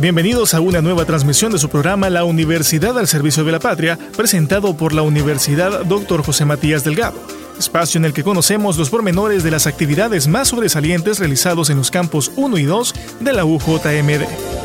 Bienvenidos a una nueva transmisión de su programa La Universidad al Servicio de la Patria, presentado por la Universidad Dr. José Matías Delgado, espacio en el que conocemos los pormenores de las actividades más sobresalientes realizados en los campos 1 y 2 de la UJMD.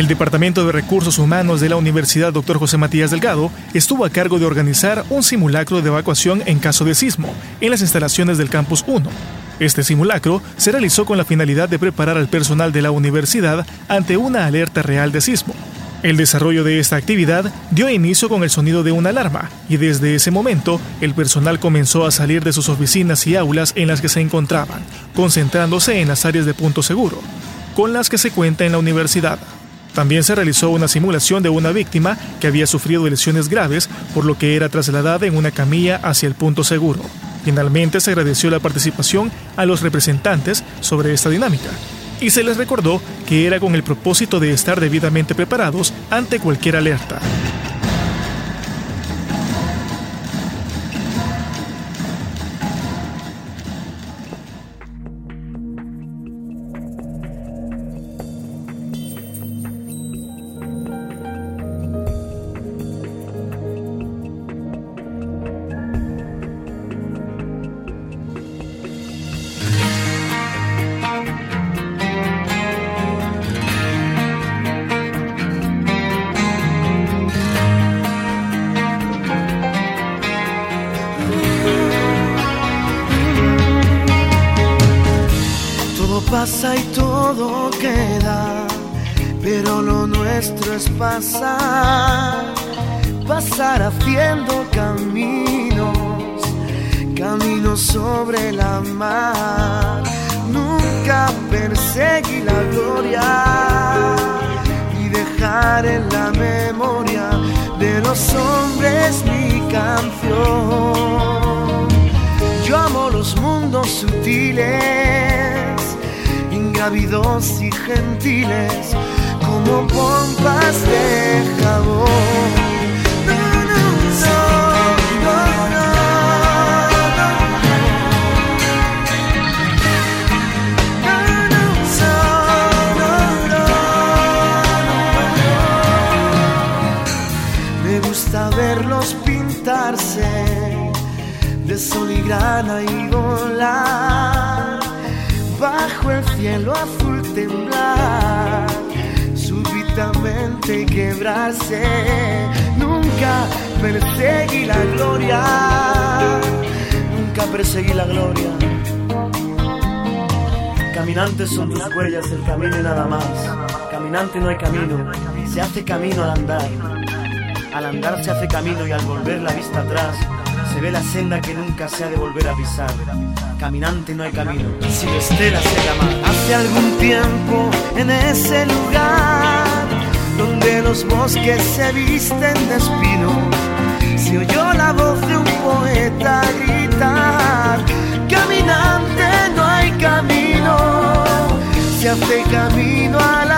El Departamento de Recursos Humanos de la Universidad Dr. José Matías Delgado estuvo a cargo de organizar un simulacro de evacuación en caso de sismo en las instalaciones del Campus 1. Este simulacro se realizó con la finalidad de preparar al personal de la universidad ante una alerta real de sismo. El desarrollo de esta actividad dio inicio con el sonido de una alarma y desde ese momento el personal comenzó a salir de sus oficinas y aulas en las que se encontraban, concentrándose en las áreas de punto seguro, con las que se cuenta en la universidad. También se realizó una simulación de una víctima que había sufrido lesiones graves, por lo que era trasladada en una camilla hacia el punto seguro. Finalmente se agradeció la participación a los representantes sobre esta dinámica y se les recordó que era con el propósito de estar debidamente preparados ante cualquier alerta. Pero lo nuestro es pasar, pasar haciendo caminos, caminos sobre la mar. Nunca perseguí la gloria y dejar en la memoria de los hombres mi canción. Yo amo los mundos sutiles y gentiles como pompas de jabón. De sol y grana y volar bajo el cielo azul temblar, quebrarse. Nunca perseguí la gloria, nunca perseguí la gloria. Caminantes son tus huellas, el camino y nada más. Caminante no hay camino, se hace camino al andar. Al andar se hace camino y al volver la vista atrás se ve la senda que nunca se ha de volver a pisar. Caminante no hay camino, sin estelas se llama. Hace algún tiempo en ese lugar donde los bosques se visten de espino, se oyó la voz de un poeta gritar: Caminante no hay camino, se hace camino andar,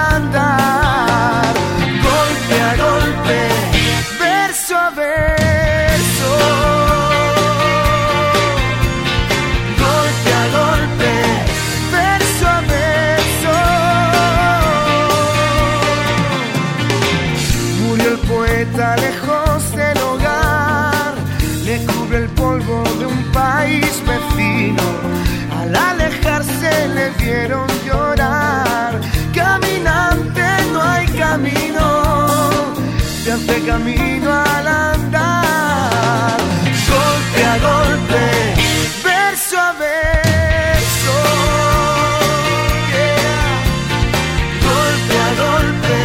camino al andar, golpe a golpe, verso a verso, golpe a golpe,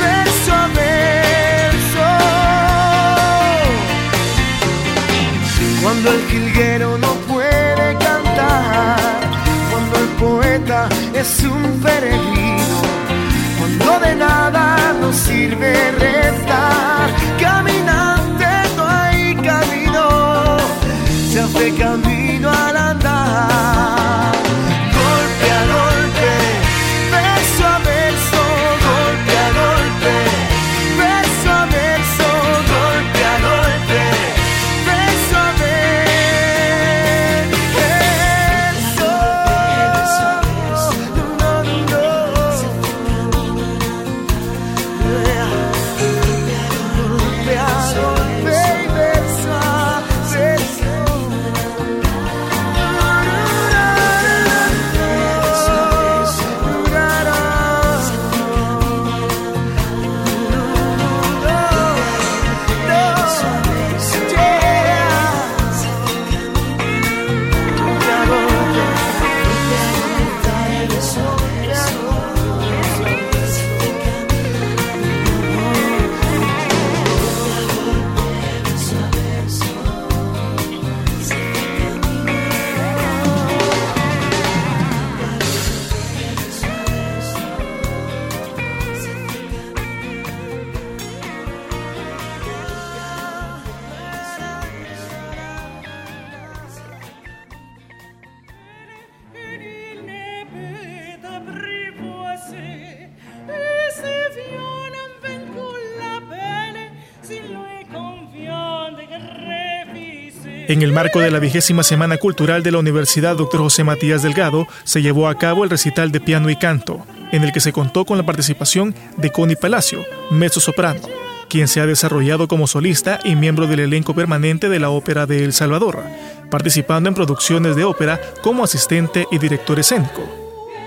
verso a verso. Cuando el jilguero no puede cantar, cuando el poeta es un peregrino, cuando de nada nos sirve En el marco de la vigésima Semana Cultural de la Universidad Dr. José Matías Delgado, se llevó a cabo el recital de piano y canto, en el que se contó con la participación de Connie Palacio, mezzo soprano, quien se ha desarrollado como solista y miembro del elenco permanente de la Ópera de El Salvador, participando en producciones de ópera como asistente y director escénico.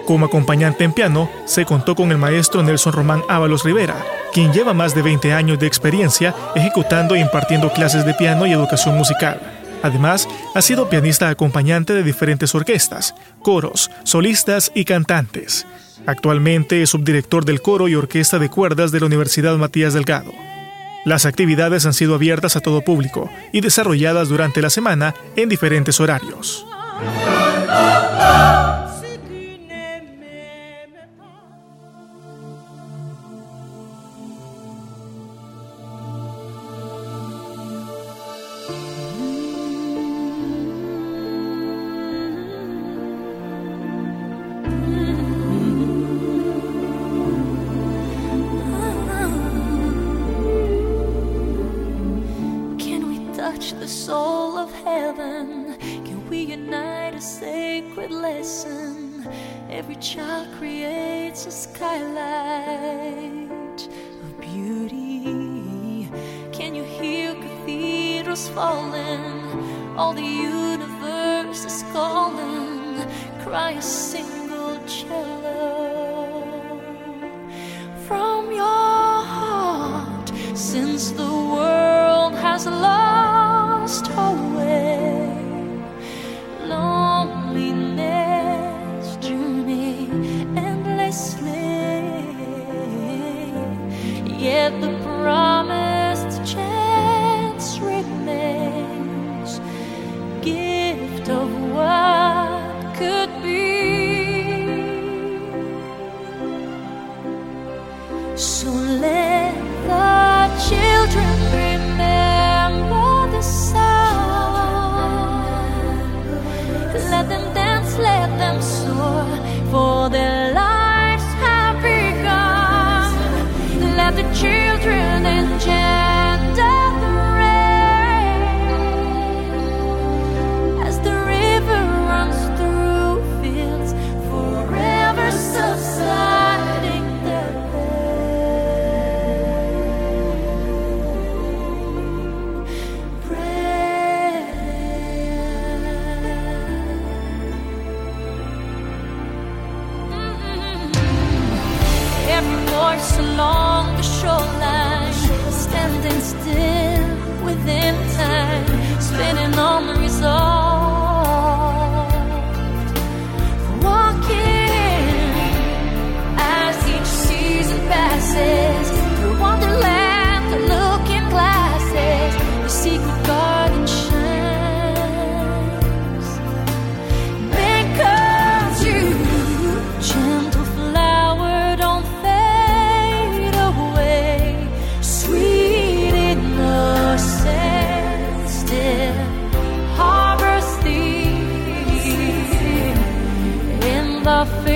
Como acompañante en piano, se contó con el maestro Nelson Román Ábalos Rivera, quien lleva más de 20 años de experiencia ejecutando e impartiendo clases de piano y educación musical. Además, ha sido pianista acompañante de diferentes orquestas, coros, solistas y cantantes. Actualmente es subdirector del coro y orquesta de cuerdas de la Universidad Matías Delgado. Las actividades han sido abiertas a todo público y desarrolladas durante la semana en diferentes horarios. child creates a skylight of beauty. Can you hear cathedrals falling? All the universe is calling. Cry a single cello from your heart since the world has lost. of what could be. love.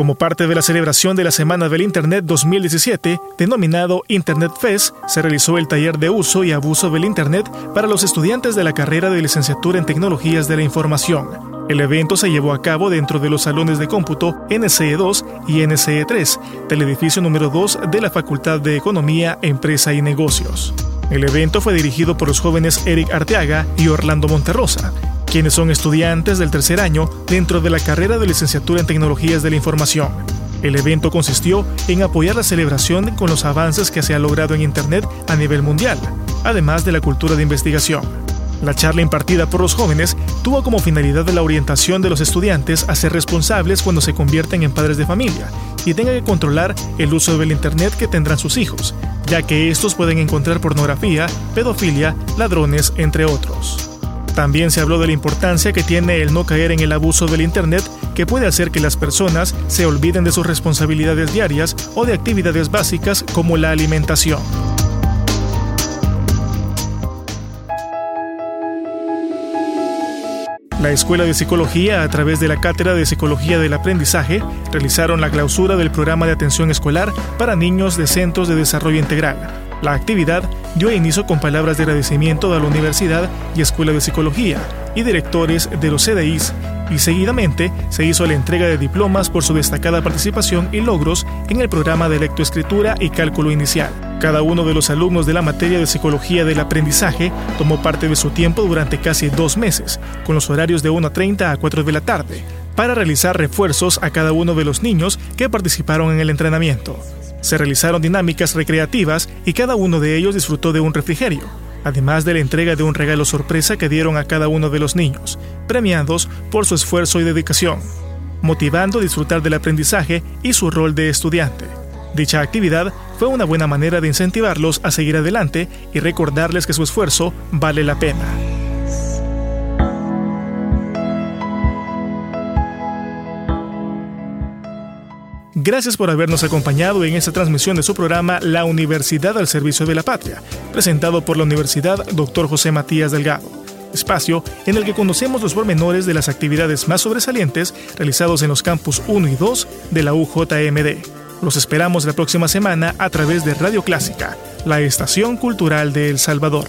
Como parte de la celebración de la Semana del Internet 2017, denominado Internet Fest, se realizó el taller de uso y abuso del Internet para los estudiantes de la carrera de licenciatura en Tecnologías de la Información. El evento se llevó a cabo dentro de los salones de cómputo NCE2 y NCE3 del edificio número 2 de la Facultad de Economía, Empresa y Negocios. El evento fue dirigido por los jóvenes Eric Arteaga y Orlando Monterrosa, quienes son estudiantes del tercer año dentro de la carrera de licenciatura en Tecnologías de la Información. El evento consistió en apoyar la celebración con los avances que se ha logrado en Internet a nivel mundial, además de la cultura de investigación. La charla impartida por los jóvenes tuvo como finalidad la orientación de los estudiantes a ser responsables cuando se convierten en padres de familia y tengan que controlar el uso del Internet que tendrán sus hijos, ya que estos pueden encontrar pornografía, pedofilia, ladrones, entre otros. También se habló de la importancia que tiene el no caer en el abuso del Internet que puede hacer que las personas se olviden de sus responsabilidades diarias o de actividades básicas como la alimentación. La Escuela de Psicología, a través de la Cátedra de Psicología del Aprendizaje, realizaron la clausura del programa de atención escolar para niños de centros de desarrollo integral. La actividad dio inicio con palabras de agradecimiento a la Universidad y Escuela de Psicología y directores de los CDIs y seguidamente se hizo la entrega de diplomas por su destacada participación y logros en el programa de lectoescritura y cálculo inicial. Cada uno de los alumnos de la materia de psicología del aprendizaje tomó parte de su tiempo durante casi dos meses, con los horarios de 1.30 a 4 de la tarde, para realizar refuerzos a cada uno de los niños que participaron en el entrenamiento. Se realizaron dinámicas recreativas y cada uno de ellos disfrutó de un refrigerio, además de la entrega de un regalo sorpresa que dieron a cada uno de los niños, premiados por su esfuerzo y dedicación, motivando disfrutar del aprendizaje y su rol de estudiante. Dicha actividad fue una buena manera de incentivarlos a seguir adelante y recordarles que su esfuerzo vale la pena. Gracias por habernos acompañado en esta transmisión de su programa La Universidad al Servicio de la Patria, presentado por la Universidad Dr. José Matías Delgado. Espacio en el que conocemos los pormenores de las actividades más sobresalientes realizados en los campus 1 y 2 de la UJMD. Los esperamos la próxima semana a través de Radio Clásica, la estación cultural de El Salvador.